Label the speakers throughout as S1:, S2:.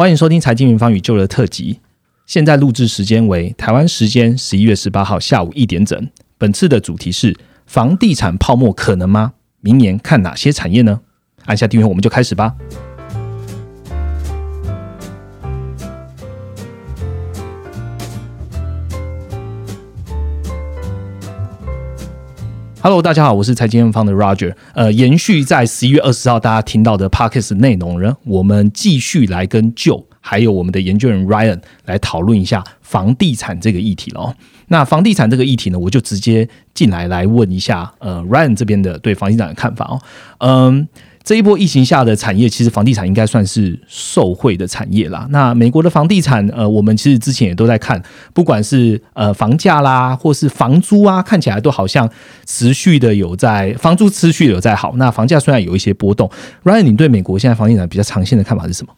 S1: 欢迎收听财经民方宇宙的特辑。现在录制时间为台湾时间十一月十八号下午一点整。本次的主题是房地产泡沫可能吗？明年看哪些产业呢？按下订阅，我们就开始吧。Hello，大家好，我是财经方的 Roger。呃，延续在十一月二十号大家听到的 Parkes 内容呢，我们继续来跟 Joe 还有我们的研究人 Ryan 来讨论一下房地产这个议题了。那房地产这个议题呢，我就直接进来来问一下呃 Ryan 这边的对房地产的看法哦。嗯。这一波疫情下的产业，其实房地产应该算是受惠的产业啦。那美国的房地产，呃，我们其实之前也都在看，不管是呃房价啦，或是房租啊，看起来都好像持续的有在房租持续有在好。那房价虽然有一些波动，Ryan，你对美国现在房地产比较长线的看法是什么？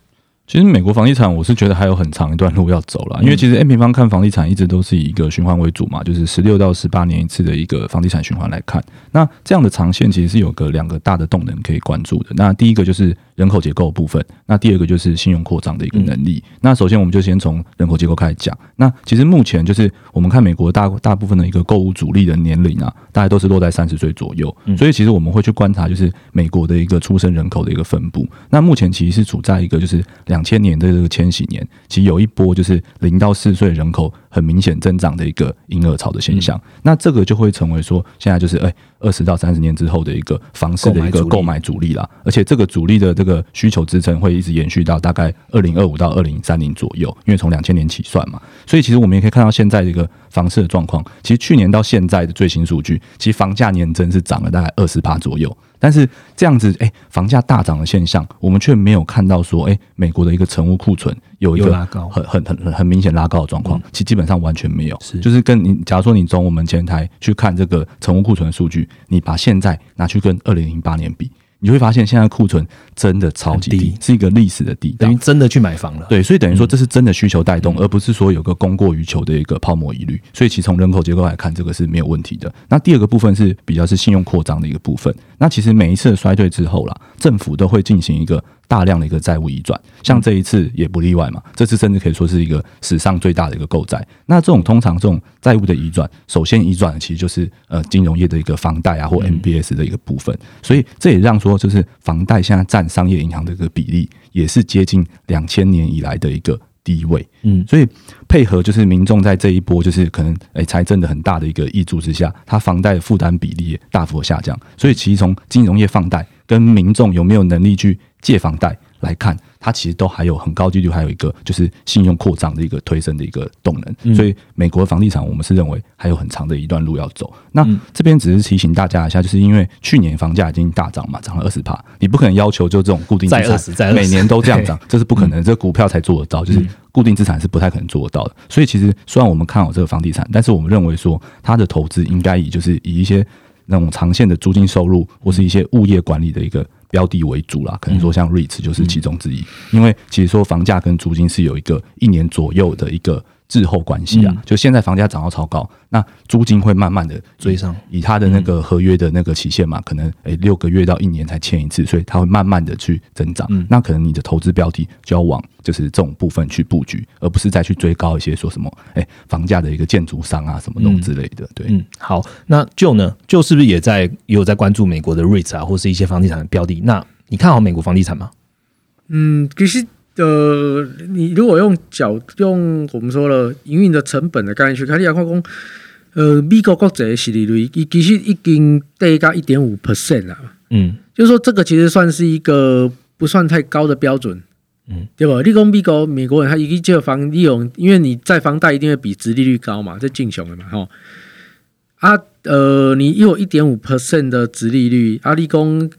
S2: 其实美国房地产，我是觉得还有很长一段路要走了，因为其实 N 平方看房地产一直都是以一个循环为主嘛，就是十六到十八年一次的一个房地产循环来看。那这样的长线其实是有个两个大的动能可以关注的。那第一个就是人口结构部分，那第二个就是信用扩张的一个能力。那首先我们就先从人口结构开始讲。那其实目前就是我们看美国大大部分的一个购物主力的年龄啊，大概都是落在三十岁左右。所以其实我们会去观察，就是美国的一个出生人口的一个分布。那目前其实是处在一个就是两千年的这个。千禧年其实有一波就是零到四岁人口很明显增长的一个婴儿潮的现象，那这个就会成为说现在就是哎二十到三十年之后的一个房市的一个购买主力啦，而且这个主力的这个需求支撑会一直延续到大概二零二五到二零三零左右，因为从两千年起算嘛，所以其实我们也可以看到现在这个房市的状况，其实去年到现在的最新数据，其实房价年增是涨了大概二十趴左右。但是这样子，哎，房价大涨的现象，我们却没有看到说，哎，美国的一个成屋库存有一个很很很很明显拉高的状况，其实基本上完全没有。是，就是跟你，假如说你从我们前台去看这个成屋库存的数据，你把现在拿去跟二零零八年比。你会发现，现在库存真的超级低，是一个历史的低，
S1: 等于真的去买房了。
S2: 对，所以等于说这是真的需求带动，而不是说有个供过于求的一个泡沫疑虑。所以，其实从人口结构来看，这个是没有问题的。那第二个部分是比较是信用扩张的一个部分。那其实每一次的衰退之后啦，政府都会进行一个。大量的一个债务移转，像这一次也不例外嘛。这次甚至可以说是一个史上最大的一个购债。那这种通常这种债务的移转，首先移转的其实就是呃金融业的一个房贷啊或 MBS 的一个部分。所以这也让说就是房贷现在占商业银行的一个比例，也是接近两千年以来的一个低位。嗯，所以配合就是民众在这一波就是可能诶财政的很大的一个益助之下，它房贷的负担比例大幅下降。所以其实从金融业放贷跟民众有没有能力去借房贷来看，它其实都还有很高几率，还有一个就是信用扩张的一个推升的一个动能。所以美国的房地产，我们是认为还有很长的一段路要走。那这边只是提醒大家一下，就是因为去年房价已经大涨嘛，涨了二十帕，你不可能要求就这种固定资产每年都这样涨，这是不可能。这股票才做得到，就是固定资产是不太可能做得到的。所以其实虽然我们看好这个房地产，但是我们认为说它的投资应该以就是以一些那种长线的租金收入或是一些物业管理的一个。标的为主啦，可能说像 REITs 就是其中之一，因为其实说房价跟租金是有一个一年左右的一个。滞后关系啊，就现在房价涨到超高，那租金会慢慢的
S1: 追上，
S2: 以他的那个合约的那个期限嘛，可能诶六个月到一年才签一次，所以它会慢慢的去增长。那可能你的投资标的就要往就是这种部分去布局，而不是再去追高一些说什么诶房价的一个建筑商啊什么东之类的。对，嗯，
S1: 好，那就呢，就是不是也在也有在关注美国的 REITs 啊，或是一些房地产的标的？那你看好美国房地产吗？
S3: 嗯，其实。呃，你如果用角用我们说了营运的成本的概念去看，你要看讲，呃，美国国债息利率已其实已经跌到一点五 percent 了，嗯，就是说这个其实算是一个不算太高的标准，嗯，对吧？你讲美国美国人他一个借房利用，因为你在房贷一定会比殖利率高嘛，这进雄的嘛，哈，啊，呃，你有一点五 percent 的殖利率，阿里工，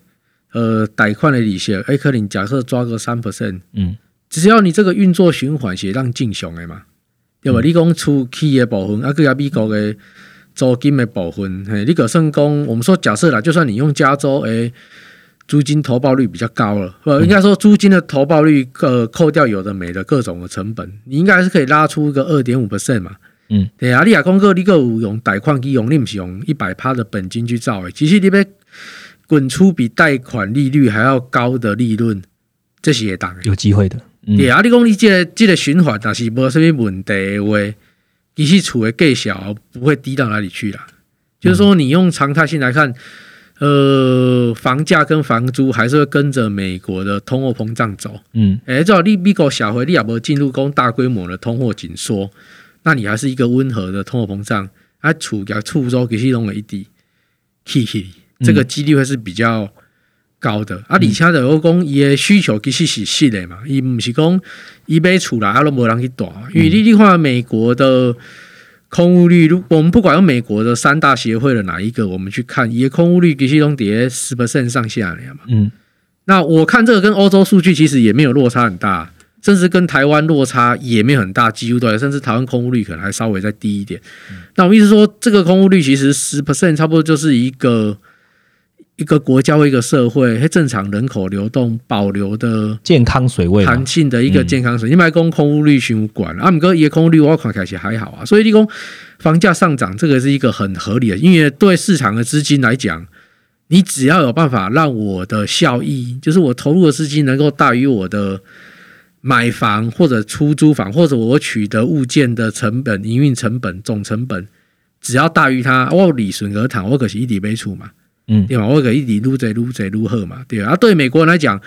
S3: 呃，贷款的利息，哎，可能假设抓个三 percent，嗯。只要你这个运作循环是让正常的嘛，对吧？你讲出企业部分，啊，个美国的租金的部分，嘿，你可算讲，我们说假设啦，就算你用加州，诶，租金投报率比较高了，呃，应该说租金的投报率，呃，扣掉有的没的各种的成本，你应该是可以拉出一个二点五 percent 嘛，嗯，对啊，你亚公哥你个用贷款去用，你不是用一百趴的本金去造诶，其实你要滚出比贷款利率还要高的利润，这些也当然
S1: 有机会的。嗯
S3: 对啊，你讲你这个这个循环，但是无什么问题的话，其实处的计小不会低到哪里去啦。就是说，你用常态性来看，呃，房价跟房租还是会跟着美国的通货膨胀走。
S1: 嗯
S3: 诶，至少你美国小回你也无进入讲大规模的通货紧缩，那你还是一个温和的通货膨胀，啊，处甲触周其实拢会一滴嘿嘿，这个几率会是比较高的。啊，而且的我讲伊的需求其实是实的嘛，伊毋是讲伊买厝啦，啊，都无人去大，因为你你看美国的。空屋率，如我们不管用美国的三大协会的哪一个，我们去看，伊的空屋率其实拢跌十 percent 上下了嘛。
S1: 嗯
S3: 那我看这个跟欧洲数据其实也没有落差很大，甚至跟台湾落差也没有很大，几乎都有，甚至台湾空屋率可能还稍微再低一点。那我们意思说，这个空屋率其实十 percent 差不多就是一个一个国家或一个社会它正常人口流动保留的
S1: 健康水位嘛
S3: 弹性的一个健康水。你买讲空屋率循管，啊，毋过伊的空屋率我看起来是还好啊，所以你讲房价上涨，这个是一个很合理的，因为对市场的资金来讲。你只要有办法让我的效益，就是我投入的资金能够大于我的买房或者出租房，或者我取得物件的成本、营运成本、总成本，只要大于它，我理顺而谈，我可是一底没出嘛，
S1: 嗯
S3: 对吧？我可以撸贼撸贼撸喝嘛，对吧？啊，对美国人来讲，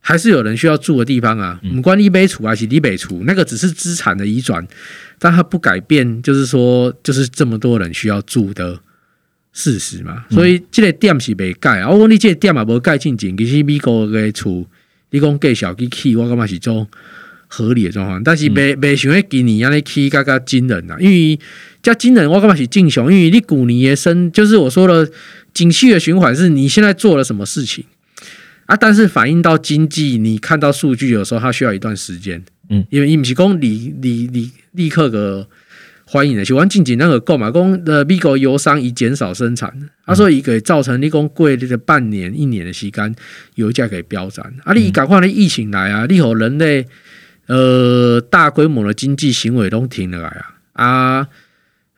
S3: 还是有人需要住的地方啊，不管你北处还是你北处，那个只是资产的移转，但它不改变，就是说，就是这么多人需要住的。事实嘛，所以这个店是未盖啊。我讲你这个店也无盖进前，其实美国的厝，你讲计小去起，我感觉是种合理的状况。但是未未想迄今年安尼起较较惊人啊，因为加惊人，我感觉是正常，因为你古年的生，就是我说了，景气的循环是你现在做了什么事情啊，但是反映到经济，你看到数据有时候它需要一段时间，
S1: 嗯，
S3: 因为伊毋是讲你你你立刻个。欢迎的，喜欢近几那个购买工的美国油商以减少生产，他说以给造成你讲贵的半年一年的时间，油价给飙涨。啊，你赶快的疫情来啊，你和人类呃大规模的经济行为都停了来啊。啊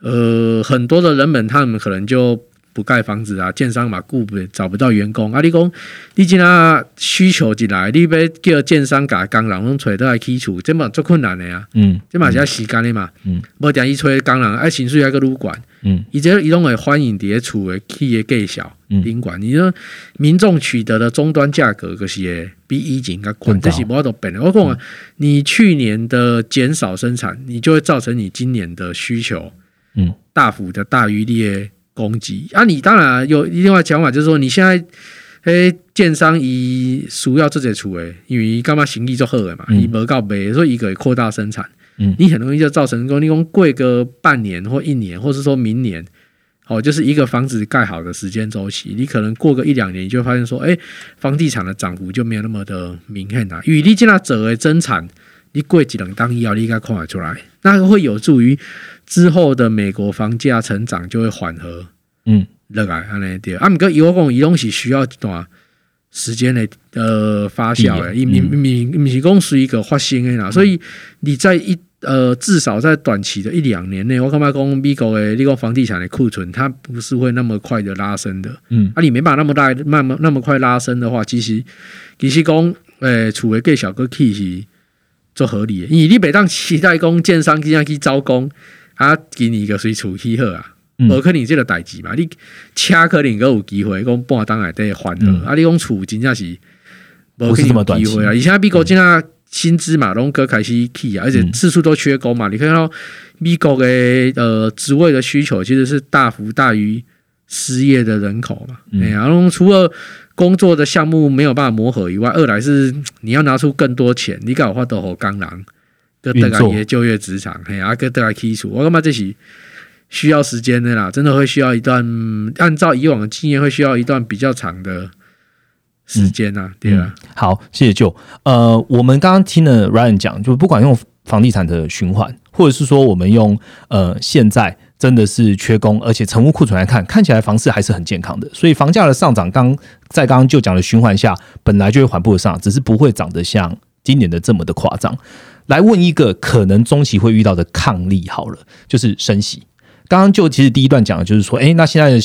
S3: 呃很多的人们他们可能就不盖房子啊，建商嘛顾不找不到员工。啊，你讲你今啊需求进来，你要叫建商甲工人拢找倒来起厝，这嘛最困难的呀、啊。
S1: 嗯。
S3: 这嘛是要时间的嘛，
S1: 嗯，
S3: 无定伊吹工人爱薪水还个旅馆，
S1: 嗯，
S3: 伊这伊拢会欢迎伫咧厝的企业计小
S1: 嗯。
S3: 宾馆，你说民众取得的终端价格可是会比以前较贵这是无法度变的。我讲啊，你去年的减少生产，你就会造成你今年的需求，
S1: 嗯，
S3: 大幅的大于你的供给。啊，你当然有另外讲法，就是说你现在。诶，建商以需要这些厝诶，因为伊感觉生意做好诶嘛，
S1: 嗯
S3: 伊无够卖，所以伊可以扩大生产。
S1: 嗯
S3: 你很容易就造成说，你讲贵个半年或一年，或是说明年，哦，就是一个房子盖好的时间周期，你可能过个一两年，你就会发现说，诶，房地产的涨幅就没有那么的明显啦。与你现在者的增产，你过几两当以后，你应该看得出来，那个会有助于之后的美国房价成长就会缓和。
S1: 嗯。
S3: 落来安尼对，啊，毋过伊我讲伊拢是需要一段时间的呃发酵的，伊
S1: 嗯。
S3: 毋毋毋是讲随一个发生的啦，所以你在一呃至少在短期的一两年内，我感觉讲美国的你讲房地产的库存，它不是会那么快的拉升的，
S1: 嗯。
S3: 啊，你没办法那么大慢慢那么快拉升的话，其实其实讲诶，厝的计小个起是做合理的，因为你每当期待讲建商今天去招工，啊，今年个随厝起好啊。
S1: 嗯
S3: 无可能这个代志嘛，你车可能佫有机会讲半当内底还好，
S1: 嗯
S3: 啊，你讲厝真正是无
S1: 不是这么短期
S3: 机会啊。而且美国现在薪资嘛，拢各开始起啊，而且
S1: 嗯
S3: 次数都缺工嘛。你看到美国的呃职位的需求其实是大幅大于失业的人口嘛。
S1: 嗯
S3: 哎呀、然后除了工作的项目没有办法磨合以外，二来是你要拿出更多钱，你搞有法度互工人，跟大家
S1: 运作
S3: 也就业职场，嘿，啊，跟大家起厝，我感觉这是。需要时间的啦，真的会需要一段，嗯按照以往的经验，会需要一段比较长的时间呐、对啊，
S1: 嗯好，谢谢舅。呃，我们刚刚听了 Ryan 讲，就不管用房地产的循环，或者是说我们用呃现在真的是缺工，而且成屋库存来看，看起来房市还是很健康的。所以房价的上涨，刚在刚刚就讲的循环下，本来就会缓步的上，只是不会涨得像今年的这么的夸张。来问一个可能中期会遇到的抗力好了，就是升息。刚刚就其实第一段讲的就是说，诶，那现在的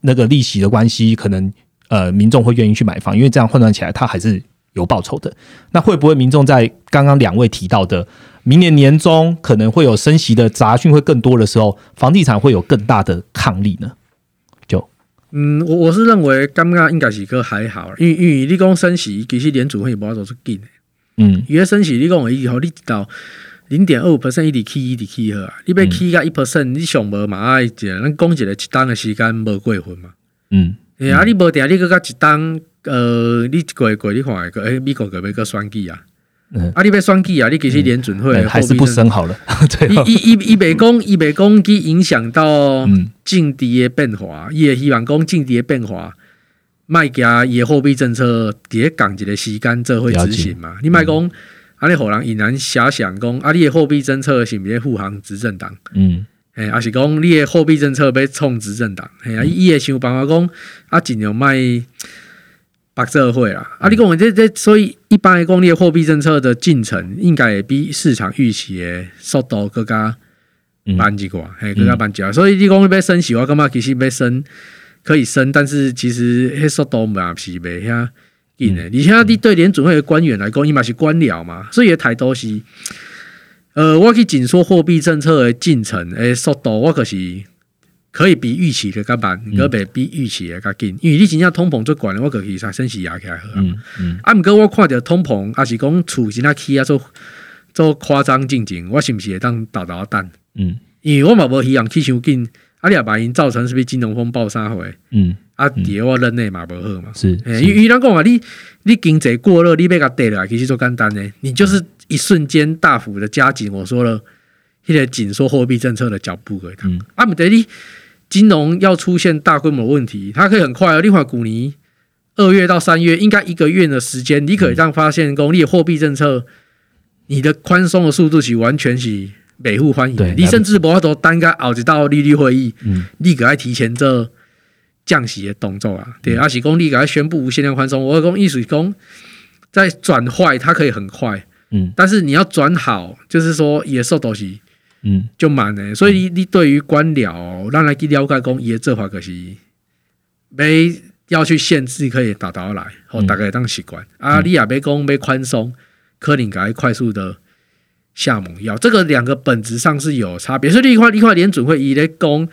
S1: 那个利息的关系，可能呃民众会愿意去买房，因为这样换算起来，它还是有报酬的。那会不会民众在刚刚两位提到的明年年中可能会有升息的杂讯会更多的时候，房地产会有更大的抗力呢？就
S3: 嗯，我我是认为刚刚应该是个还好，因为因为你讲升息，其实联储会无法做出紧的。
S1: 嗯。
S3: 伊个升息，你讲以后你知道零点二五 percent 一直起一直起好啊，你要起到一 percent，你上无嘛爱一个，咱讲一个一单的时间无过分嘛。
S1: 嗯。
S3: 哎啊，你无定你搁较一单，呃，你一过过你看个，诶，美国个要搁选举啊，
S1: 嗯，
S3: 啊，你要选举啊，你其实联准会
S1: 哎还是不升好了，
S3: 伊伊伊伊袂讲，伊袂讲去影响到
S1: 嗯。
S3: 境地的变化，伊会希望讲境地的变化，卖家伊的货币政策伫咧讲一个时间做会执行嘛？你卖讲，安尼互人引然遐想讲，啊，你的货币政策是毋是咧护航执政党？
S1: 嗯
S3: 诶，还是讲你的货币政策要冲执政党？嘿啊，伊会想办法讲，啊，尽量卖白社会啦。啊，你讲这这，所以一般来讲，你的货币政策的进程应该会比市场预期的速度更加
S1: 嗯
S3: 慢一寡，嘿，更加慢一寡。所以你讲要升息，我感觉其实要升可以升，但是其实迄速度嘛是袂遐紧的。而且你对联准会的官员来讲，伊嘛是官僚嘛，所以态度是。呃，我去紧缩货币政策的进程诶速度，我可是可以比预期的较慢，可袂比预期的较紧。因为你真正通膨最悬的，我可是才升息压起来好啊。
S1: 嗯嗯
S3: 啊，毋过我看着通膨，也是讲厝真正起啊，做做夸张进程，我是毋是会当倒倒等？
S1: 嗯
S3: 因为我嘛无希望起伤紧，啊，你也把因造成是不是金融风暴啥回？
S1: 嗯，
S3: 啊，伫咧我任内嘛无好嘛。
S1: 是，
S3: 欸因为因为咱讲啊，你你经济过热，你要甲跌落来，其实做简单的，你就是一瞬间大幅的加紧。我说了，迄个紧缩货币政策的脚步而已。
S1: 嗯
S3: 啊，毋得你金融要出现大规模问题，它可以很快哦。你看古尼二月到三月，应该一个月的时间，你可以让发现，讲你的货币政策，你的宽松的速度是完全是北互欢迎。你甚至无法度单个后一道利率会议，
S1: 嗯。
S3: 你可爱提前做降息的动作啊，对，
S1: 嗯
S3: 而是讲你个爱宣布无限量宽松，我讲意思是讲在转坏它可以很快，
S1: 嗯。
S3: 但是你要转好，就是说也受到是
S1: 嗯。
S3: 就慢的，所以你你对于官僚，让来去了解讲伊的做法可是没要去限制可以达到来，吼，
S1: 嗯。
S3: 大概当习惯。啊，你也别讲要宽松，可能该快速的。下猛药，这个两个本质上是有差别，所以另外另外联准会伊咧讲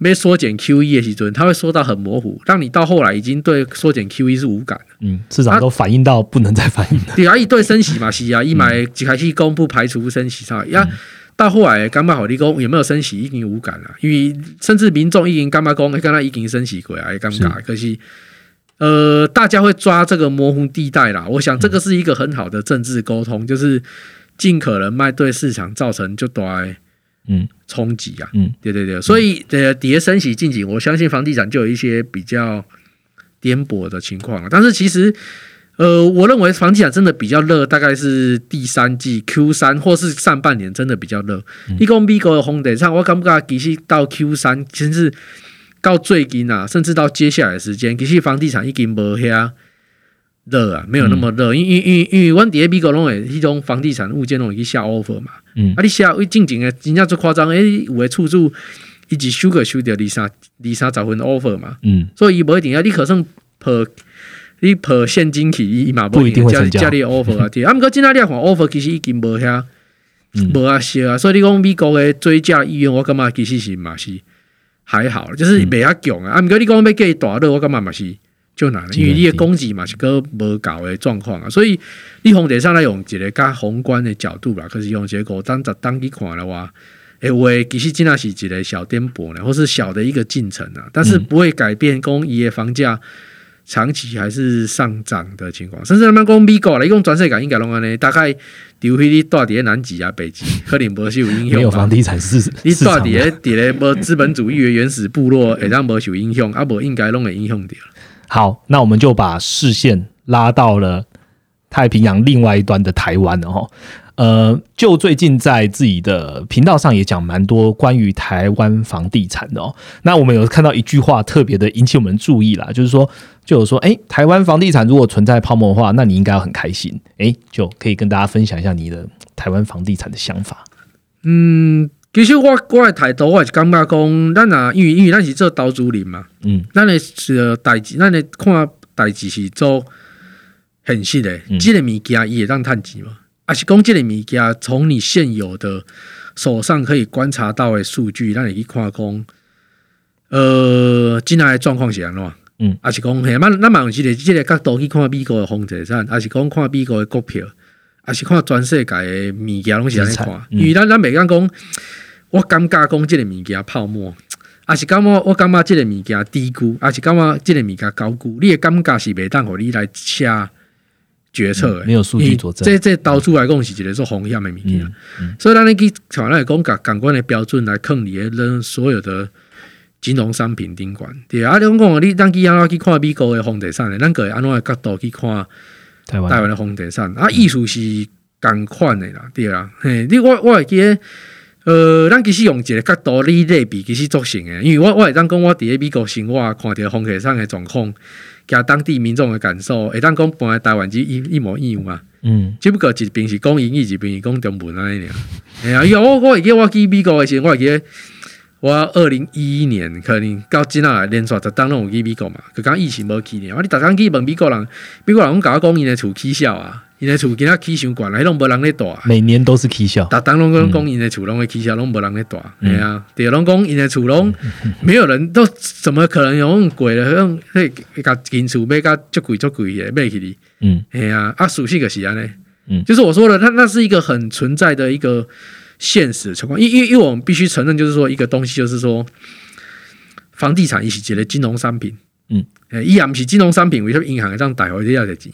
S3: 要缩减 QE 的时阵，它会说到很模糊，让你到后来已经对缩减 QE 是无感了。
S1: 嗯，市场都反映到不能再反映了，
S3: 对啊，一对升息嘛是啊，一买一开始公不排除升息差，呀、到后来感觉好你讲有没有升息已经无感了，因为甚至民众已经感觉讲，刚刚已经升息过啊，也尴尬，可惜。呃，大家会抓这个模糊地带啦。我想这个是一个很好的政治沟通，就是尽可能卖对市场造成就大的
S1: 嗯
S3: 冲击啊。
S1: 嗯
S3: 对对对，所以呃，跌升息进景，我相信房地产就有一些比较颠簸的情况啊。但是其实，呃，我认为房地产真的比较热，大概是第三季 Q 三或是上半年真的比较热。你讲美国的红地上，我感觉其实到 Q 三，甚至到最近啊，甚至到接下来的时间，其实房地产已经无遐热啊，没有那么热。因因因因为阮伫咧美国拢会迄种房地产物件拢会去下 offer 嘛。
S1: 嗯
S3: 啊，你下为正经诶，真正最夸张诶，有诶厝主伊一收个收着二三二三十份 offer 嘛，
S1: 嗯
S3: 所以伊无一定啊，你可算破你破现金去，伊嘛
S1: 不一定会
S3: 加加你的 offer 啊，对。啊，毋过今仔日看 offer 其实已经无遐
S1: 嗯
S3: 无啊少啊，所以你讲美国诶追加意愿，我感觉其实是嘛是还好，就是
S1: 嗯
S3: 袂遐强啊。啊，毋过你讲要计大热，我感觉嘛是。就难了，因为你的供给嘛是个无搞的状况啊，所以你从地上来用一个较宏观的角度啦，可是用结果当十当去看的话，诶，话其实真的是一个小颠簸呢，或是小的一个进程啊，但是不会改变公伊的房价长期还是上涨的情况。甚至他们讲美国来讲，全世界应该拢安尼，大概除非你住伫咧南极啊、北极，可能无是有影响吧
S1: 没有房。地产市
S3: 你住
S1: 市场
S3: 伫咧伫咧无资本主义的原始部落，会当无受影响，啊无应该拢会影响到。
S1: 好，那我们就把视线拉到了太平洋另外一端的台湾了哈。呃，就最近在自己的频道上也讲蛮多关于台湾房地产的哦。那我们有看到一句话特别的引起我们注意啦，就是说，就有说，哎，台湾房地产如果存在泡沫的话，那你应该要很开心，哎，就可以跟大家分享一下你的台湾房地产的想法。
S3: 嗯，其实我我的态度，我是感觉讲，咱啊，因为因为咱是做投资人嘛，
S1: 嗯。
S3: 咱的是代志，咱的看代志是做很实的
S1: 嗯，
S3: 这个物件伊会当趁钱嘛？啊是讲即个物件从你现有的手上可以观察到的数据，咱会去看讲，呃，今来的状况是安怎？
S1: 嗯，
S3: 啊是讲嘿，咱咱嘛用这个这个角度去看美国的房地产，啊是讲看美国的股票，啊是看全世界的物件拢是安尼看，
S1: 嗯。
S3: 因为咱咱袂讲讲，我感觉讲即个物件泡沫。也是感觉我感觉即个物件低估，也是感觉即个物件高估，你的感觉是袂当互你来下决策的、
S1: 嗯没有数据佐证
S3: 这这导出来讲是一个做风险的物件。
S1: 嗯
S3: 所以咱咧去像咱来讲，甲感官的标准来坑你的人所有的金融商品顶管。对啊，你讲讲你咱去安怎去看美国的房地产的，咱个会安怎的角度去看
S1: 台湾
S3: 台湾的房地产啊，意思是共款的啦，对啊。嘿，你我我会记得，呃，咱其实用一个角度你类比，其实足成诶，因为我我会当讲我伫咧美国生活，看着房地产诶状况，加当地民众诶感受，会当讲搬来台湾只一一模一样嘛。
S1: 嗯
S3: 只不过一边是讲英语，一边是讲中文安尼尔。哎呀，因为我我会记得我去美国诶时阵，我会记得我二零一一年可能到今仔来连续十当拢有去美国嘛，就讲疫情无去呢。我你逐工去问美国人，美国人拢甲我讲因诶厝起笑啊，因的厝今仔起伤悬啊，迄拢无人咧住啊。
S1: 每年都是起笑，
S3: 逐当拢讲讲因的厝拢会起笑，拢无人咧住。哎呀，对，拢讲因的厝拢没有人都怎么可能有那么贵的，迄迄甲金厝买甲足贵足贵的买起哩。
S1: 嗯。
S3: 哎呀，啊，属性个是安尼，
S1: 嗯。
S3: 就是我说的，它那是一个很存在的一个现实情况，因因因为我们必须承认，就是说一个东西，就是说房地产伊是一个金融商品，
S1: 嗯，
S3: 诶，伊也毋是金融商品，为什么银行会当贷回你遐侪钱？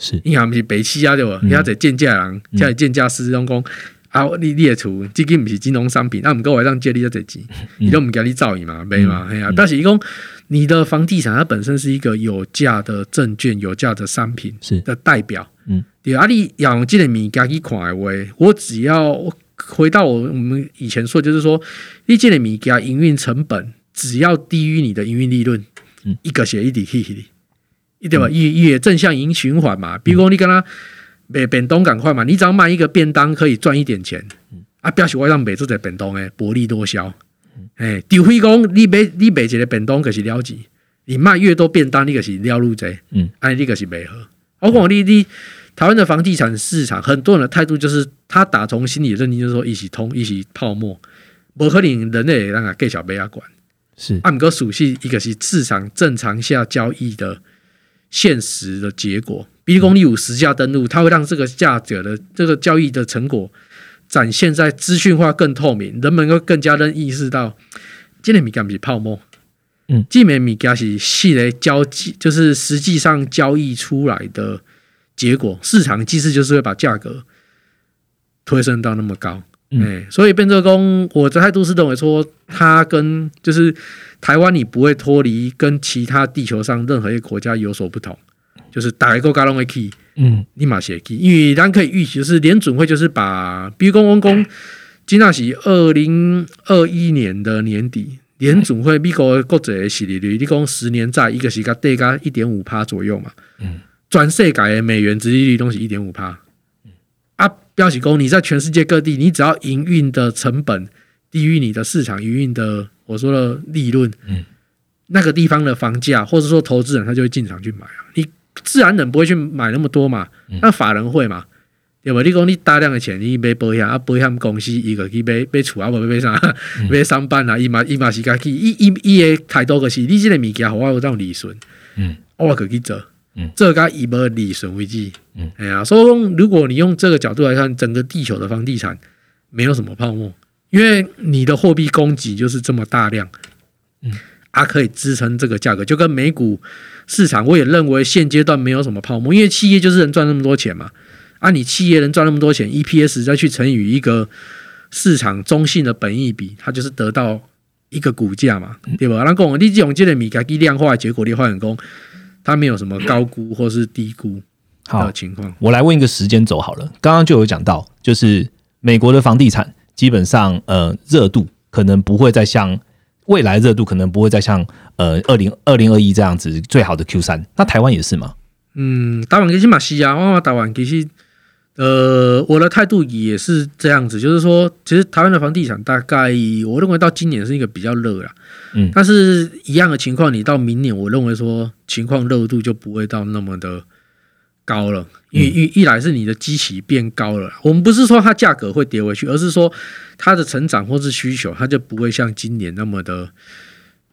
S1: 是。
S3: 银行毋是白痴啊，对无？
S1: 嗯。
S3: 遐侪贱价人，
S1: 嗯。
S3: 遐侪贱价师拢讲。啊，你你的厝，即个毋是金融商品，啊，毋过会当借你遐侪钱，
S1: 嗯。
S3: 伊都毋惊你造伊嘛，买嘛，嘿啊。但是伊讲你的房地产它本身是一个有价的证券、有价的商品，
S1: 是。
S3: 的代表。
S1: 嗯，
S3: 对啊，你要用这个物件去看的话，我只要回到我我们以前说，就是说，你这个物件营运成本只要低于你的营运利润，
S1: 嗯，
S3: 一个血一底去的，对吧？也也正向营循环嘛。比如讲你跟他卖便当赶快嘛，你只要卖一个便当可以赚一点钱，啊，表示我让卖这个便当诶，薄利多销。哎，除非讲你买你卖一个便当就是了钱，你卖越多便当，你就是了入贼。
S1: 嗯，
S3: 哎，你可是袂好。我讲你你台湾的房地产市场，很多人的态度就是他打从心里认定，就是说一起通一起泡沫，不可能人类让他给小贝啊管。
S1: 是
S3: 按个属性，一个是市场正常下交易的现实的结果。比如公你有实价登录，它会让这个价格的这个交易的成果展现在资讯化更透明，人们会更加能意识到，这个物件不是泡沫，
S1: 嗯，
S3: 这枚物件是系列交际，就是实际上交易出来的结果。市场机制就是会把价格推升到那么高。
S1: 嗯。
S3: 哎、所以变奏工，我的态度是认为说，它跟就是台湾，你不会脱离跟其他地球上任何一个国家有所不同，就是打一个高龙的 key，
S1: 嗯。
S3: 立马写 key，因为咱可以预期，就是联准会就是把，比如公公公，金纳喜二零二一年的年底，联准会美国国债的息利率，你讲十年债一个是个对个一点五趴左右嘛，
S1: 嗯，
S3: 全世界的美元殖利率都是一点五趴，啊，标喜工，你在全世界各地，你只要营运的成本低于你的市场营运的我说的利润，
S1: 嗯，
S3: 那个地方的房价或者说投资人他就会进场去买啊，你自然人不会去买那么多嘛，那法人会嘛。对吧？你讲你大量的钱，你买保险啊，保险公司伊个去买买厝啊，无买啥买上班啊，伊嘛伊嘛是家去，伊伊伊的态度个是，你即个物件互我有当利润，
S1: 嗯，
S3: 我可去做，
S1: 嗯，
S3: 这甲以无利润为主，
S1: 嗯，
S3: 哎呀，所以说如果你用这个角度来看，整个地球的房地产没有什么泡沫，因为你的货币供给就是这么大量，
S1: 嗯，
S3: 啊，可以支撑这个价格，就跟美股市场，我也认为现阶段没有什么泡沫，因为企业就是能赚那么多钱嘛。啊，你企业能赚那么多钱，EPS 再去乘以一个市场中性的本益比，它就是得到一个股价嘛，对吧？那跟我你这种这个米价去量化结果，你换工，它没有什么高估或是低估
S1: 好
S3: 的，情况。
S1: 我来问一个时间轴好了。刚刚就有讲到，就是美国的房地产基本上呃热度可能不会再像未来热度可能不会再像呃二零二零二一这样子最好的 Q 三。那台湾也是吗？
S3: 嗯，台湾其实嘛是啊，我台湾其实，呃，我的态度也是这样子，就是说，其实台湾的房地产大概我认为到今年是一个比较热啦，
S1: 嗯。
S3: 但是一样的情况，你到明年，我认为说情况热度就不会到那么的高了，因为一一来是你的基期变高了，我们不是说它价格会跌回去，而是说它的成长或是需求，它就不会像今年那么的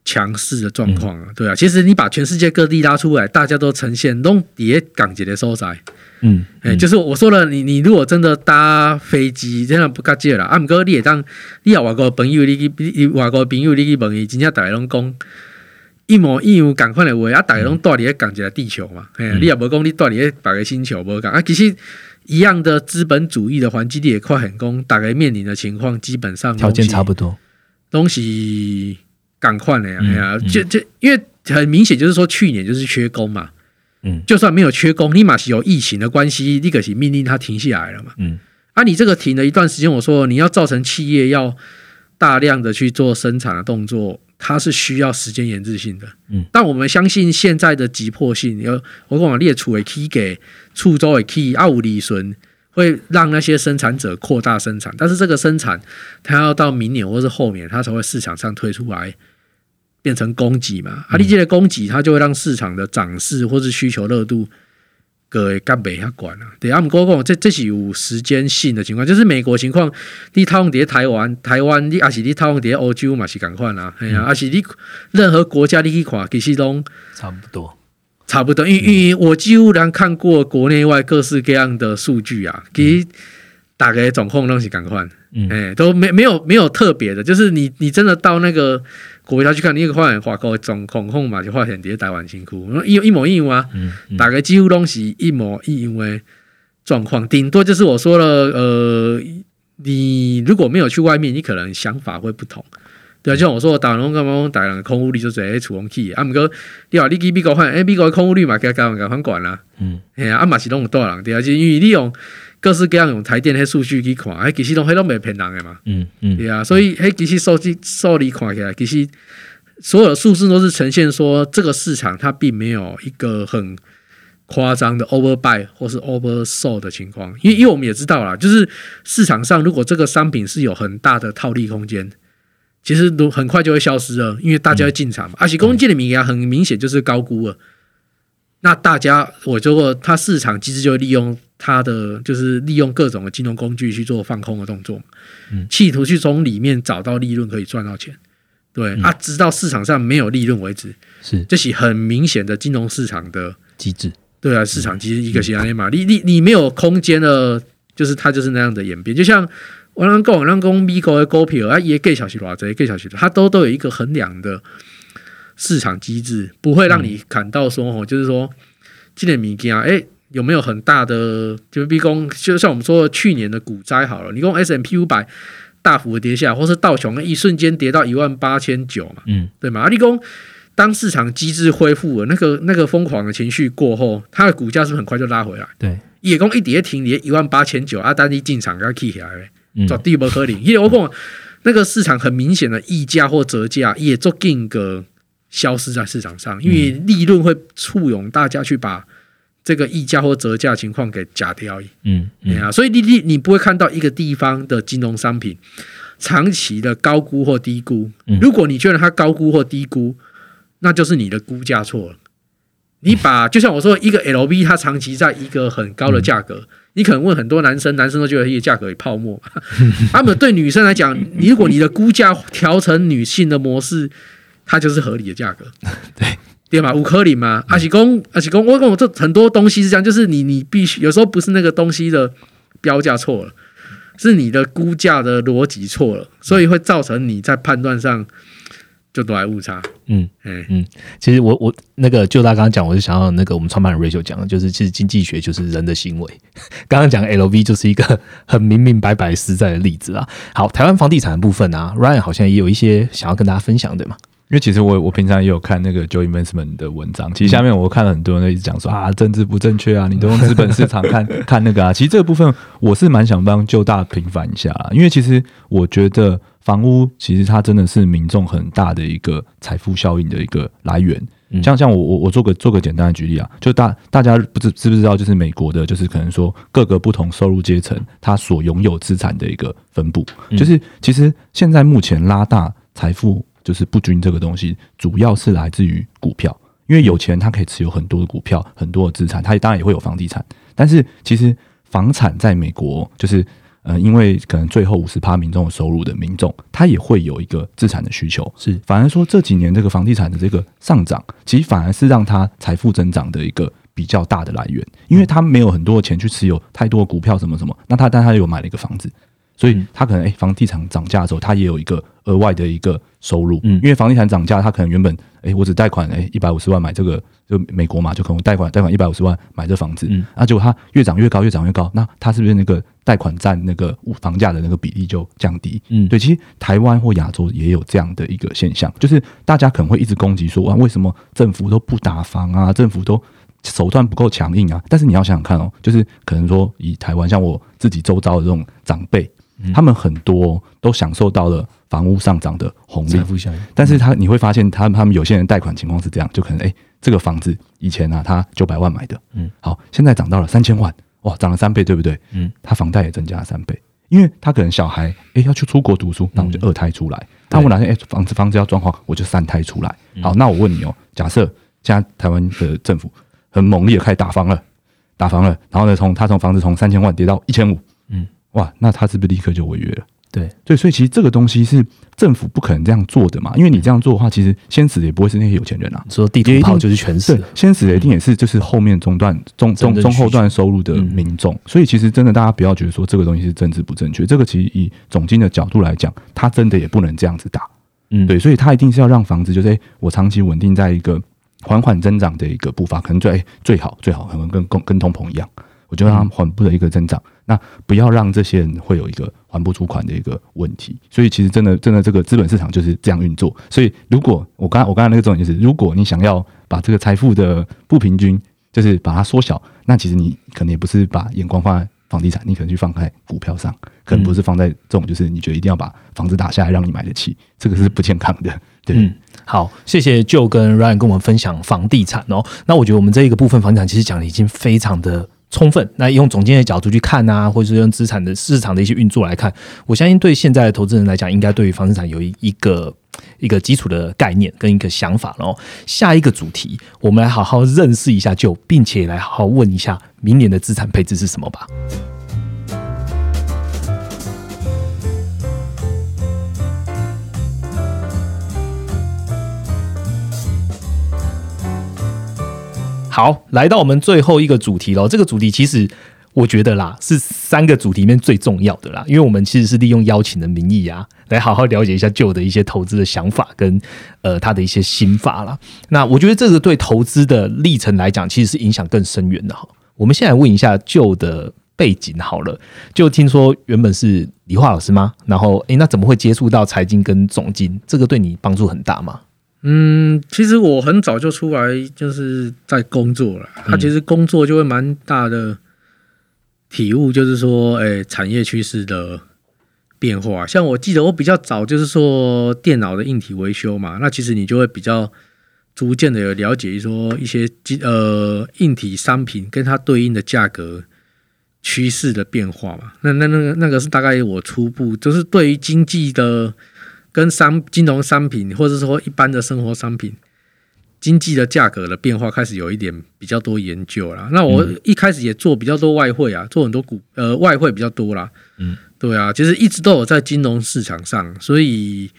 S3: 强势的状况啊，对啊。其实你把全世界各地拉出来，大家都呈现弄跌港姐的收窄，
S1: 嗯，
S3: 哎、就是我说了，你你如果真的搭飞机，真的不较借啦。啊，毋过你也当你有外国朋友，你去你外国朋友你去问伊，真正大家拢讲一模一样共款的话，啊，大家拢住伫咧共一个地球嘛，哎、你也无讲你住伫咧别个星球无共啊，其实一样的资本主义的环境，你也快很讲，大家面临的情况基本上
S1: 条件差
S3: 不
S1: 不多，
S3: 东西赶快的呀，
S1: 嗯
S3: 哎呀，
S1: 嗯。
S3: 就就因为很明显就是说去年就是缺工嘛，
S1: 嗯
S3: 就算没有缺工，立马是有疫情的关系，立刻是命令它停下来了嘛。
S1: 嗯
S3: 啊，你这个停了一段时间，我说你要造成企业要大量的去做生产的动作，它是需要时间延滞性的。
S1: 嗯，
S3: 但我们相信现在的急迫性，有我讲列出的 key 给处州的 key 二五理顺。会让那些生产者扩大生产，但是这个生产它要到明年或是后年，它才会市场上推出来，变成供给嘛。啊，你这个供给，它就会让市场的涨势或是需求热度个干北下管啊。对，啊，姆过讲这这是有时间性的情况，就是美国情况，你套用在台湾，台湾你还是你套用在欧洲嘛是共款啦，哎呀，而是你任何国家你去看，其实都
S1: 差不多，
S3: 差不多，因因为我几乎然看过国内外各式各样的数据啊，其实大概总控都是赶快，
S1: 嗯。
S3: 哎、都没没有没有特别的，就是你你真的到那个国家去看，你那个发现法国的总控控嘛，就发现伫咧台湾辛苦，一一模一样啊，
S1: 嗯嗯。
S3: 大概几乎拢是一模一样的状况，顶多就是我说了，呃，你如果没有去外面，你可能想法会不同。对啊，就像我说的，打龙干嘛打人空污率就直接储空气，啊，毋过你话你去美国看，诶、美国的空污率嘛，该该该管管啦，
S1: 嗯
S3: 嘿啊，啊嘛是拢有大人对啊，就因为你用各式各样用台电迄数据去看，迄其实拢迄拢袂骗人的嘛，
S1: 嗯嗯
S3: 对啊，所以迄其实数据数理看起来，其实所有的数字都是呈现说这个市场它并没有一个很夸张的 overbuy 或是 oversold 的情况，因为因为我们也知道啦，就是市场上如果这个商品是有很大的套利空间。其实都很快就会消失了，因为大家会进场嘛。而且公积的名额很明显就是高估了，那大家我说过，它市场机制就会利用它的，就是利用各种的金融工具去做放空的动作，
S1: 嗯。
S3: 企图去从里面找到利润可以赚到钱。对、啊，直到市场上没有利润为止，
S1: 是。
S3: 这是很明显的金融市场的
S1: 机制，
S3: 对啊，市场其实一个是安尼嘛，你你你没有空间了，就是它就是那样的演变。就像我让讲，让讲美国的股票啊，也给小时偌济，给小时，它都都有一个衡量的市场机制，不会让你感到说哦，就是说这个物件哎有没有很大的，就是比如讲，就像我们说去年的股灾好了，你用 S M P 五百大幅的跌下，或是道琼一瞬间跌到一万八千九嘛，
S1: 嗯
S3: 对吗？啊，你讲当市场机制恢复了，那个那个疯狂的情绪过后，它的股价是不是很快就拉回来？
S1: 对，
S3: 野公一跌停跌一万八千九，啊，单一进场给它 key 起来嘞，
S1: 嗯
S3: 绝对不可能。因为我讲那个市场很明显的溢价或折价也做定个消失在市场上，因为利润会簇拥大家去把这个溢价或折价情况给假掉。
S1: 嗯嗯
S3: 对啊，所以你你你不会看到一个地方的金融商品长期的高估或低估
S1: 嗯。
S3: 如果你觉得它高估或低估，那就是你的估价错了。你把 就像我说，一个 LV 它长期在一个很高的价格，你可能问很多男生，男生都觉得一个价格有泡沫。他们对女生来讲，你如果你的估价调成女性的模式，它就是合理的价格。
S1: 对。
S3: 对吧？五颗零嘛，阿喜公，阿喜公，我跟我这很多东西是这样，就是你你必须有时候不是那个东西的标价错了，是你的估价的逻辑错了，所以会造成你在判断上就都来误差。
S1: 嗯。
S3: 嗯，
S1: 其实我我那个就他刚刚讲，我就想要那个我们创办人 Rachel 讲的，就是其实经济学就是人的行为。刚刚讲 LV 就是一个很明明白白实在的例子啊。好，台湾房地产的部分啊，Ryan 好像也有一些想要跟大家分享的嘛。
S2: 因为其实我我平常也有看那个 Joe Investment 的文章，其实下面我看了很多人一直讲说啊政治不正确啊，你都用资本市场看 看那个啊。其实这个部分我是蛮想帮旧大平反一下啦，因为其实我觉得房屋其实它真的是民众很大的一个财富效应的一个来源。
S1: 嗯
S2: 像像我我我做个做个简单的举例啊，就大大家不知知不知道，就是美国的，就是可能说各个不同收入阶层他所拥有资产的一个分布，
S1: 嗯
S2: 就是其实现在目前拉大财富就是不均这个东西，主要是来自于股票。因为有钱他可以持有很多的股票、很多的资产，他当然也会有房地产。但是其实房产在美国就是。呃，因为可能最后五十趴民众的收入的民众，他也会有一个资产的需求，
S1: 是
S2: 反而说这几年这个房地产的这个上涨，其实反而是让他财富增长的一个比较大的来源，因为他没有很多的钱去持有太多的股票什么什么，那他但他有买了一个房子，所以他可能哎，房地产涨价的时候，他也有一个额外的一个收入，
S1: 嗯。
S2: 因为房地产涨价，他可能原本哎，我只贷款哎一百五十万买这个，就美国嘛，就可能贷款贷款一百五十万买这房子，
S1: 嗯。
S2: 那结果它越涨越高，越涨越高，那它是不是那个贷款占那个房价的那个比例就降低？
S1: 嗯。
S2: 对，其实台湾或亚洲也有这样的一个现象，就是大家可能会一直攻击说啊，为什么政府都不打房啊，政府都手段不够强硬啊？但是你要想想看哦，就是可能说以台湾像我自己周遭的这种长辈，他们很多都享受到了房屋上涨的红利。但是他你会发现他们他们有些人贷款情况是这样，就可能哎、这个房子以前啊他九百万买的，
S1: 嗯，
S2: 好，现在涨到了三千万，哇，涨了三倍，对不对？
S1: 嗯，
S2: 他房贷也增加了三倍，因为他可能小孩哎、要去出国读书，那我就二胎出来，他、我哪天哎、房子房子要装潢，我就三胎出来。好，那我问你哦，假设现在台湾的政府很猛烈的开始打房了，打房了，然后呢从他从房子从三千万跌到一千五，
S1: 嗯，
S2: 哇，那他是不是立刻就违约了？
S1: 对，
S2: 对，所以其实这个东西是政府不可能这样做的嘛，因为你这样做的话，其实先死的也不会是那些有钱人啊。
S1: 你说地图
S2: 也一定
S1: 炮就是全死
S2: 对，先死的一定也是就是后面中段中中中后段收入的民众，所以其实真的大家不要觉得说这个东西是政治不正确，这个其实以总经的角度来讲，它真的也不能这样子打。
S1: 嗯，
S2: 对，所以它一定是要让房子就是、诶我长期稳定在一个缓缓增长的一个步伐，可能最、诶最好最好可能跟跟跟通膨一样，我就让它缓步的一个增长，那不要让这些人会有一个还不出款的一个问题。所以其实真的真的这个资本市场就是这样运作。所以如果我刚我刚才那个重点就是，如果你想要把这个财富的不平均，就是把它缩小，那其实你可能也不是把眼光放在房地产，你可能去放在股票上，可能不是放在这种就是你觉得一定要把房子打下来让你买得起，这个是不健康的。对，
S1: 嗯，好，谢谢 Joe 跟 Ryan 跟我们分享房地产哦。那我觉得我们这一个部分房地产其实讲的已经非常的充分。那用总监的角度去看啊，或者是用资产的市场的一些运作来看，我相信对现在的投资人来讲，应该对于房地产有一一个一个基础的概念跟一个想法。然后下一个主题，我们来好好认识一下就并且来好好问一下明年的资产配置是什么吧。好，来到我们最后一个主题喽。这个主题其实我觉得啦，是三个主题里面最重要的啦，因为我们其实是利用邀请的名义啊，来好好了解一下旧的一些投资的想法跟呃他的一些心法啦。那我觉得这个对投资的历程来讲，其实是影响更深远的哈。我们先来问一下旧的背景好了，就听说原本是理化老师吗？然后诶，那怎么会接触到财经跟总经？这个对你帮助很大吗？
S3: 嗯，其实我很早就出来，就是在工作了。他、其实工作就会蛮大的体悟，就是说，哎、产业趋势的变化。像我记得我比较早就是说电脑的硬体维修嘛，那其实你就会比较逐渐的有了解说一些基呃硬体商品跟它对应的价格趋势的变化嘛。那那那个那个是大概我初步就是对于经济的。跟商金融商品，或者说一般的生活商品，经济的价格的变化开始有一点比较多研究啦。那我一开始也做比较多外汇啊，做很多股呃外汇比较多啦。
S1: 嗯，
S3: 对啊，其实一直都有在金融市场上，所以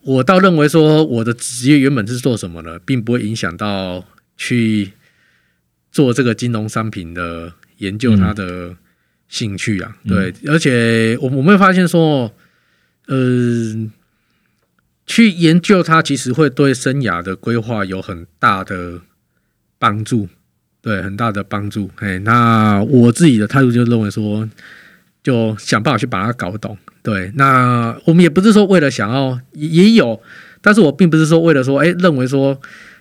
S3: 我倒认为说我的职业原本是做什么的，并不会影响到去做这个金融商品的研究它的兴趣啊。对，而且我我们会发现说，呃。去研究它，其实会对生涯的规划有很大的帮助，对，很大的帮助。哎，那我自己的态度就认为说，就想办法去把它搞懂。对，那我们也不是说为了想要，也也有，但是我并不是说为了说，哎，认为说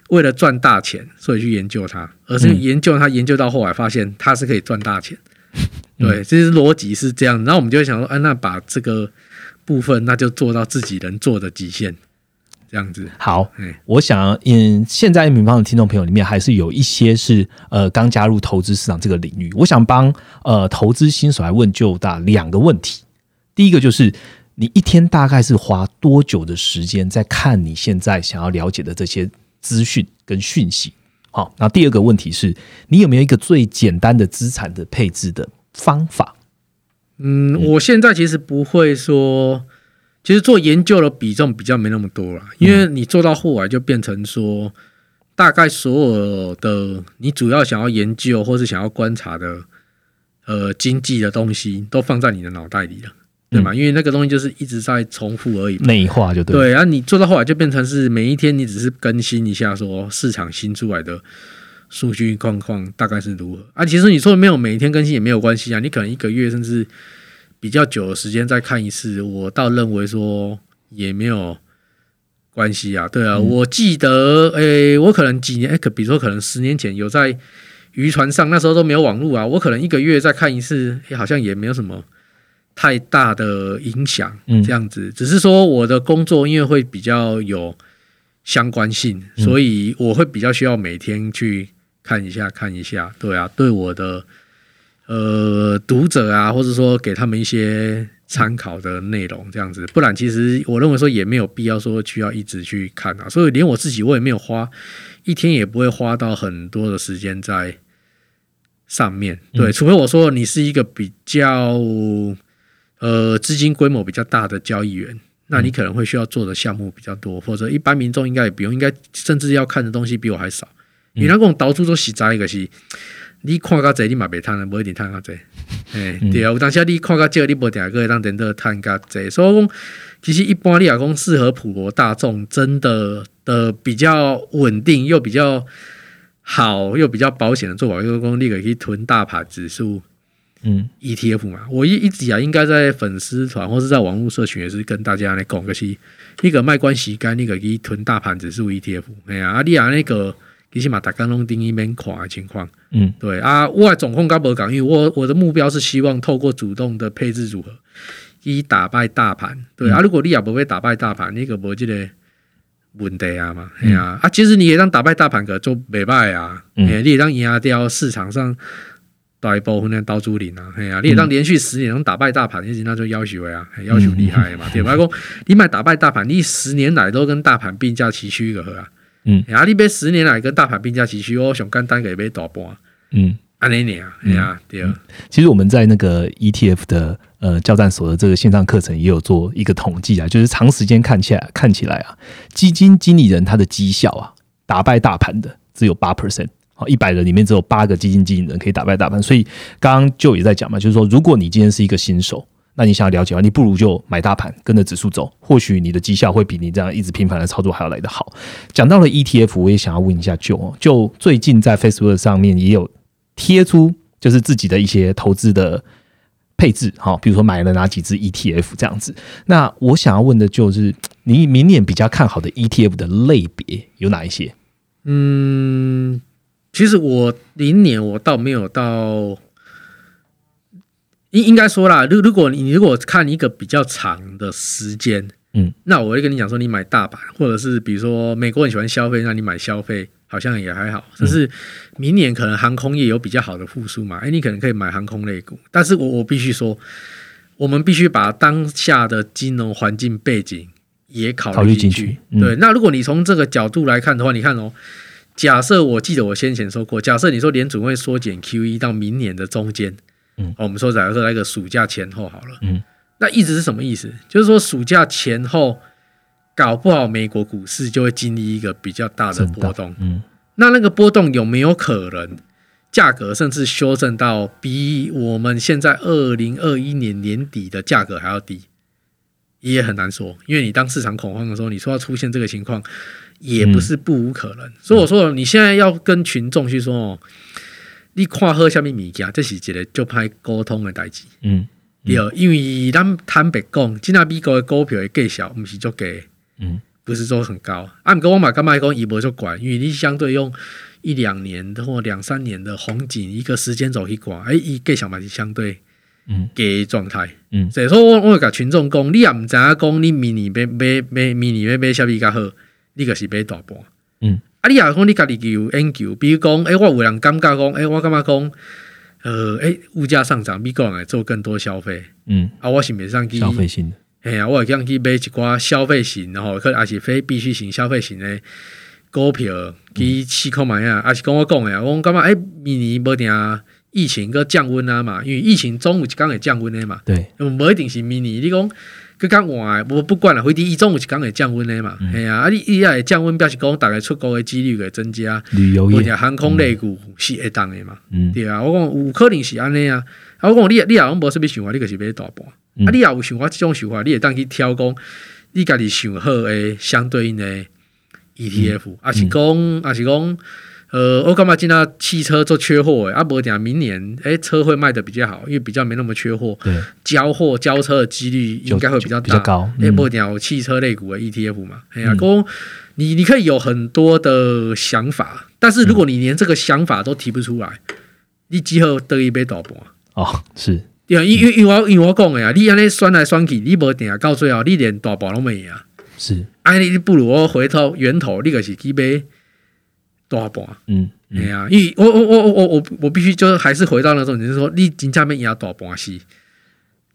S3: 为了赚大钱，所以去研究它，而是研究它，研究到后来发现它是可以赚大钱。对，其实逻辑是这样，然后我们就会想说，哎，那把这个。部分那就做到自己能做的极限，这样子。
S1: 好
S3: 嗯，
S1: 我想，嗯，现在民方的听众朋友里面，还是有一些是呃刚加入投资市场这个领域。我想帮呃投资新手来问就大两个问题。第一个就是，你一天大概是花多久的时间在看你现在想要了解的这些资讯跟讯息。好，那第二个问题是你有没有一个最简单的资产的配置的方法？
S3: 嗯，我现在其实不会说，其实做研究的比重比较没那么多了，因为你做到后来就变成说，大概所有的你主要想要研究或是想要观察的，呃，经济的东西都放在你的脑袋里了，对吗？因为那个东西就是一直在重复而已嘛。
S1: 内化就对。
S3: 对，然后你做到后来就变成是每一天你只是更新一下说市场新出来的数据状况大概是如何啊。其实你说没有每天更新也没有关系啊，你可能一个月甚至比较久的时间再看一次，我倒认为说也没有关系啊。对啊，我记得诶、我可能几年，诶、可比如说可能十年前有在渔船上，那时候都没有网络啊，我可能一个月再看一次，诶好像也没有什么太大的影响，
S1: 嗯
S3: 这样子。只是说我的工作因为会比较有相关性，
S1: 嗯
S3: 所以我会比较需要每天去看一下看一下。对啊，对我的呃读者啊，或者说给他们一些参考的内容，这样子。不然其实我认为说也没有必要说需要一直去看啊。所以连我自己我也没有花一天也不会花到很多的时间在上面。对，除非我说你是一个比较呃资金规模比较大的交易员。那你可能会需要做的项目比较多，或者一般民众应该也不用，应该甚至要看的东西比我还少。因为那种导出都实在一个是，你看较济，你嘛袂趁啊，无一定趁较济。诶、对啊，有当时你看较少，你无定个会当等到趁较济。所以讲，其实一般你来讲适合普罗大众，真的的比较稳定又比较好又比较保险的做法，就是讲你可以去囤大盘指数。
S1: 嗯
S3: ETF 嘛，我一一直啊，应该在粉丝团或是在网络社群也是跟大家来讲，就是一个卖关系干，那个去囤大盘指数 ETF，哎呀，啊，你啊那个其实嘛，大家拢定一面看的情况，
S1: 嗯。
S3: 对啊，我的总控刚无讲，因为我我的目标是希望透过主动的配置组合，以打败大盘，对啊，如果你也不会打败大盘，你个无这个问题啊嘛，哎呀、啊，其实你也当打败大盘个做袂歹啊，
S1: 嗯。
S3: 哎、你也当赢掉市场上。大一部分的刀猪林啊，嘿啊，你也当连续十年能打败大盘，其实那就要求呀，嘿要求厉害的嘛，对吧？讲你买打败大盘，你十年来都跟大盘并驾齐驱个啊，
S1: 嗯。
S3: 啊，你别十年来跟大盘并驾齐驱，我想干单个买大盘，
S1: 嗯，
S3: 安尼尔，哎呀，对。啊，
S1: 其实我们在那个 ETF 的呃交战所的这个线上课程也有做一个统计啊，就是长时间看起来看起来啊，基金经理人他的绩效啊，打败大盘的只有八 percent。好，一百人里面只有八个基金经理人可以打败大盘，所以刚刚就也在讲嘛，就是说，如果你今天是一个新手，那你想要了解的话，你不如就买大盘，跟着指数走，或许你的绩效会比你这样一直频繁的操作还要来得好。讲到了 ETF，我也想要问一下就哦，就最近在 Facebook 上面也有贴出，就是自己的一些投资的配置，好，比如说买了哪几只 ETF 这样子。那我想要问的就是，你明年比较看好的 ETF 的类别有哪一些？
S3: 嗯，其实我明年我倒没有到，应应该说啦，如如果你如果看一个比较长的时间，
S1: 嗯，
S3: 那我会跟你讲说，你买大板，或者是比如说美国人喜欢消费，那你买消费好像也还好。但是明年可能航空业有比较好的复苏嘛，哎、你可能可以买航空类股。但是我我必须说，我们必须把当下的金融环境背景也考
S1: 考虑进
S3: 去。对，那如果你从这个角度来看的话，你看哦。假设我记得我先前说过，假设你说联储会缩减 QE 到明年的中间，
S1: 嗯
S3: 哦，我们说假如说那个暑假前后好了，
S1: 嗯，
S3: 那一直是什么意思？就是说暑假前后，搞不好美国股市就会经历一个比较大的波动。
S1: 嗯
S3: 那那个波动有没有可能价格甚至修正到比我们现在二零二一年年底的价格还要低？也很难说，因为你当市场恐慌的时候，你说要出现这个情况，也不是不无可能。所以我说，你现在要跟群众去说哦，你看好下面物件，这是一个足歹沟通的代志。
S1: 嗯
S3: 对，因为咱坦白讲，即仔美国的股票的价小，毋是足低，
S1: 嗯
S3: 不是说很高。啊，毋过我嘛感觉讲伊无足悬，因为你相对用一两年的或两三年的红景一个时间轴去看，诶、伊价小嘛是相对
S1: 嗯
S3: 低的状态。
S1: 嗯
S3: 所以说我我会甲群众讲，你也毋知影讲你明年买买买明年要买啥物较好，你个是买大盘。
S1: 嗯，
S3: 啊，你也讲你家己有研究，比如讲，诶、我有人感觉讲，诶、我感觉讲，呃，诶、物价上涨，美国人来做更多消费。
S1: 嗯，
S3: 啊，我是袂上去
S1: 消费型的，
S3: 嘿啊，我会讲去买一寡消费型，然后可能也是非必需型消费型的股票去试看卖啊，也是跟我讲的啊，我感觉诶，明年无定疫情个降温啊嘛，因为疫情总有一天会降温的嘛，
S1: 对，
S3: 无一定是明年，你讲。佮讲换，我不管了，飞机伊总有一工会降温的嘛，系啊，啊你伊也会降温，表示讲大概出国的几率会增加，
S1: 旅游业。
S3: 或者航空类股是会当的嘛，
S1: 嗯。
S3: 对啊，我讲有可能是安尼啊，啊我讲你你若讲无啥物想法，你就是买大盘，
S1: 嗯。
S3: 啊你也有想法即种想法，你会当去挑讲你家己想好诶相对应的 ETF，啊是讲啊是讲。呃，我感觉今仔汽车做缺货诶，啊，无定明年诶、车会卖的比较好，因为比较没那么缺货，
S1: 对，
S3: 交货交车的几率应该会比较大，
S1: 比较高
S3: 诶，
S1: 嗯。
S3: 无定有汽车类股的 ETF 嘛，哎呀，讲你你可以有很多的想法，但是如果你连这个想法都提不出来，你只好得一杯大盘。
S1: 哦，是，
S3: 因因因为我因为我讲的啊，你安尼算来算去，你无定到最后，你连大盘拢没啊。
S1: 是，
S3: 安尼，你不如我回头源头，你就是去买大盘。
S1: 嗯
S3: 哎呀、因为我我我我我我必须就是还是回到那种，就是说你真正面压大盘是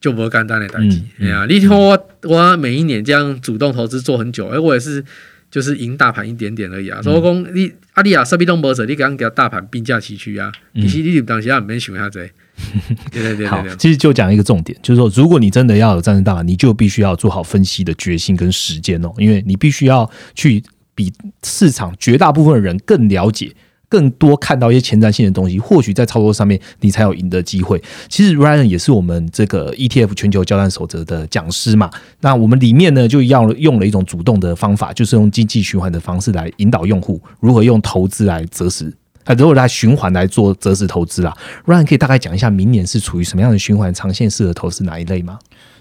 S3: 就不简单的代志。
S1: 嗯
S3: 哎呀、你看我我每一年这样主动投资做很久，哎，我也是就是赢大盘一点点而已
S1: 嗯
S3: 啊。所以我讲你啊你啊，设备都无做，你刚给大盘并驾齐驱啊。
S1: 嗯
S3: 其实你当时也唔免想遐济。对对对
S1: 好
S3: 对对，，
S1: 其实就讲一个重点，就是说，如果你真的要有战胜大盘，你就必须要做好分析的决心跟时间哦，因为你必须要去比市场绝大部分人更了解。更多看到一些前瞻性的东西，或许在操作上面你才有赢的机会。其实 Ryan 也是我们这个 ETF 全球交战守则的讲师嘛。那我们里面呢，就要用了一种主动的方法，就是用经济循环的方式来引导用户如何用投资来择时啊，如果来循环来做择时投资啦，Ryan 可以大概讲一下明年是处于什么样的循环，长线适合投资哪一类吗？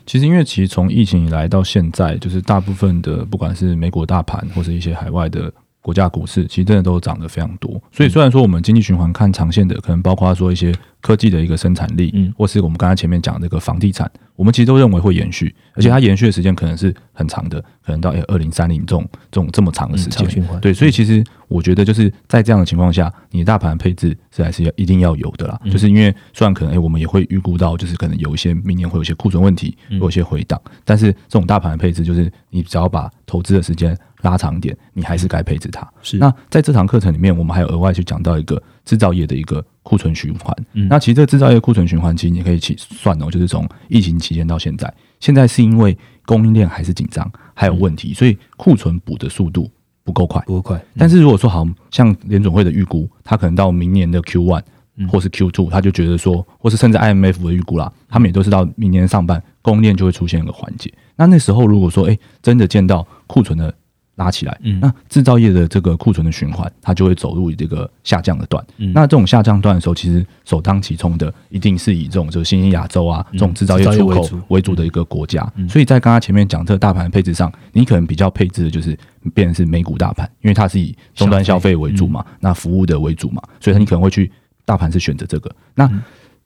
S2: 其实，因为其实从疫情以来到现在，就是大部分的不管是美国大盘或是一些海外的国家股市，其实真的都涨得非常多。所以，虽然说我们经济循环看长线的，可能包括说一些科技的一个生产力，
S1: 嗯。
S2: 或是我们刚才前面讲的这个房地产，我们其实都认为会延续，而且它延续的时间可能是很长的，可能到二零三零这种这种这么长的时间。
S1: 嗯循环。
S2: 对，所以其实我觉得就是在这样的情况下，你的大盘配置是还是要一定要有的啦。
S1: 嗯。
S2: 就是因为虽然可能诶、我们也会预估到，就是可能有一些明年会有一些库存问题，
S1: 嗯
S2: 会有一些回档，但是这种大盘的配置，就是你只要把投资的时间拉长一点，你还是该配置它。
S1: 是。
S2: 那在这堂课程里面，我们还有额外去讲到一个制造业的一个库存循环。
S1: 嗯
S2: 那其实这个制造业库存循环，其实你可以起算哦，就是从疫情期间到现在，现在是因为供应链还是紧张，还有问题，所以库存补的速度不够快。
S1: 不够快，
S2: 但是如果说好像联总会的预估，它可能到明年的 Q one 或是 Q two，他就觉得说，或是甚至 IMF 的预估啦，他们也都是到明年上半供应链就会出现一个缓解。那那时候如果说，哎、真的见到库存的拉起来，
S1: 嗯。
S2: 那制造业的这个库存的循环，它就会走入这个下降的段。
S1: 嗯。
S2: 那这种下降段的时候，其实首当其冲的一定是以这种就是新兴亚洲啊这种制造业
S1: 制造业
S2: 出口
S1: 为主
S2: 的一个国家。所以在刚刚前面讲这个大盘配置上，你可能比较配置的就是变成是美股大盘，因为它是以终端消费为主嘛，那服务的为主嘛，所以你可能会去大盘是选择这个。那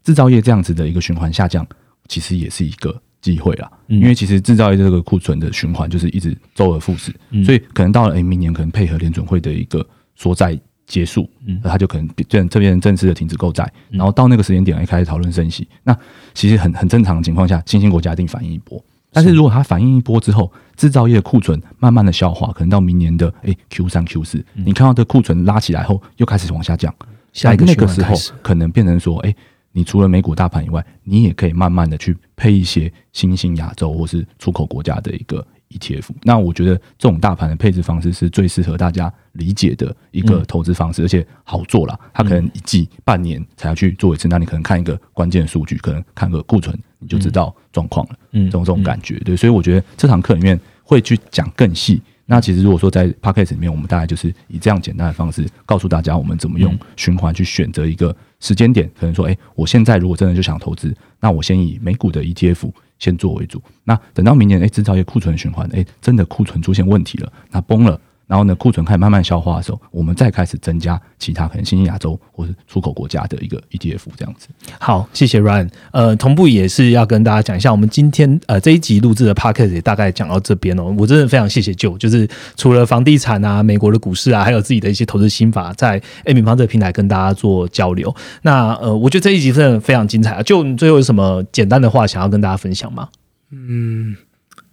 S2: 制造业这样子的一个循环下降，其实也是一个机会啦。
S1: 嗯
S2: 因为其实制造业这个库存的循环就是一直周而复始，
S1: 嗯
S2: 所以可能到了诶、明年可能配合联准会的一个缩债结束，
S1: 嗯
S2: 那它就可能这这边正式的停止购债，然后到那个时间点来开始讨论升息。那其实很很正常的情况下，新兴国家一定反应一波。但是如果它反应一波之后，制造业的库存慢慢的消化，可能到明年的诶 Q 三 Q 四，你看到这库存拉起来后，又开始往下降，
S1: 下一个
S2: 那个时候可能变成说，哎、你除了美股大盘以外，你也可以慢慢的去配一些新兴亚洲或是出口国家的一个 ETF。那我觉得这种大盘的配置方式是最适合大家理解的一个
S1: 嗯
S2: 投资方式，而且好做啦。它可能一季、半年才要去做一次，那你可能看一个关键数据，可能看个库存，你就知道状况了。
S1: 嗯
S2: 这种这种感觉，对，所以我觉得这堂课里面会去讲更细。那其实如果说在 p o c k e t 里面，我们大概就是以这样简单的方式告诉大家，我们怎么用循环去选择一个时间点。可能说，哎、我现在如果真的就想投资，那我先以美股的 ETF 先做为主。那等到明年，哎、制造业库存循环，哎、真的库存出现问题了，那崩了。然后呢，库存开始慢慢消化的时候，我们再开始增加其他可能新兴亚洲或是出口国家的一个 ETF 这样子。
S1: 好，谢谢 Ryan。呃，同步也是要跟大家讲一下，我们今天呃这一集录制的 podcast 也大概讲到这边哦。我真的非常谢谢舅，就是除了房地产啊、美国的股市啊，还有自己的一些投资心法，在 A 平方这个平台跟大家做交流。那呃，我觉得这一集真的非常精彩啊。就你最后有什么简单的话想要跟大家分享吗？
S3: 嗯，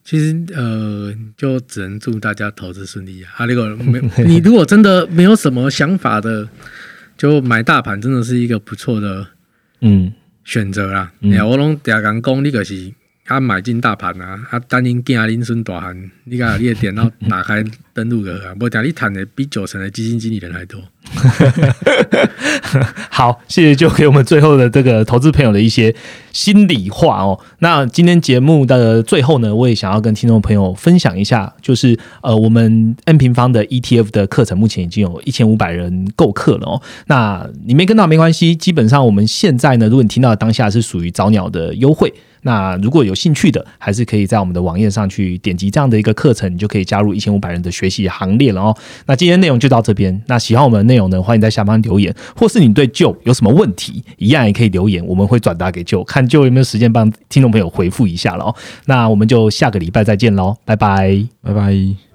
S3: 其实呃，就只能祝大家投资顺利啊！啊，如果 没你如果真的没有什么想法的，就买大盘真的是一个不错的
S1: 嗯，
S3: 选择啦。
S1: 嗯
S3: 哎、我拢第二讲讲，你就是啊买进大盘啊，啊等恁囝恁孙大汉，你甲你的电脑打开登录个啊，无定你谈的比九成的基金经理人还多。
S1: 好，谢谢就给我们最后的这个投资朋友的一些心里话哦。那今天节目的最后呢，我也想要跟听众朋友分享一下，就是呃，我们 N 平方的 ETF 的课程目前已经有一千五百人购课了哦。那你没跟到没关系，基本上我们现在呢，如果你听到当下是属于早鸟的优惠。那如果有兴趣的，还是可以在我们的网页上去点击这样的一个课程，你就可以加入一千五百人的学习行列了哦。那今天内容就到这边。那喜欢我们的内容呢，欢迎在下方留言，或是你对旧有什么问题，一样也可以留言，我们会转达给旧，看旧有没有时间帮听众朋友回复一下了哦。那我们就下个礼拜再见喽，拜拜。
S2: 拜拜。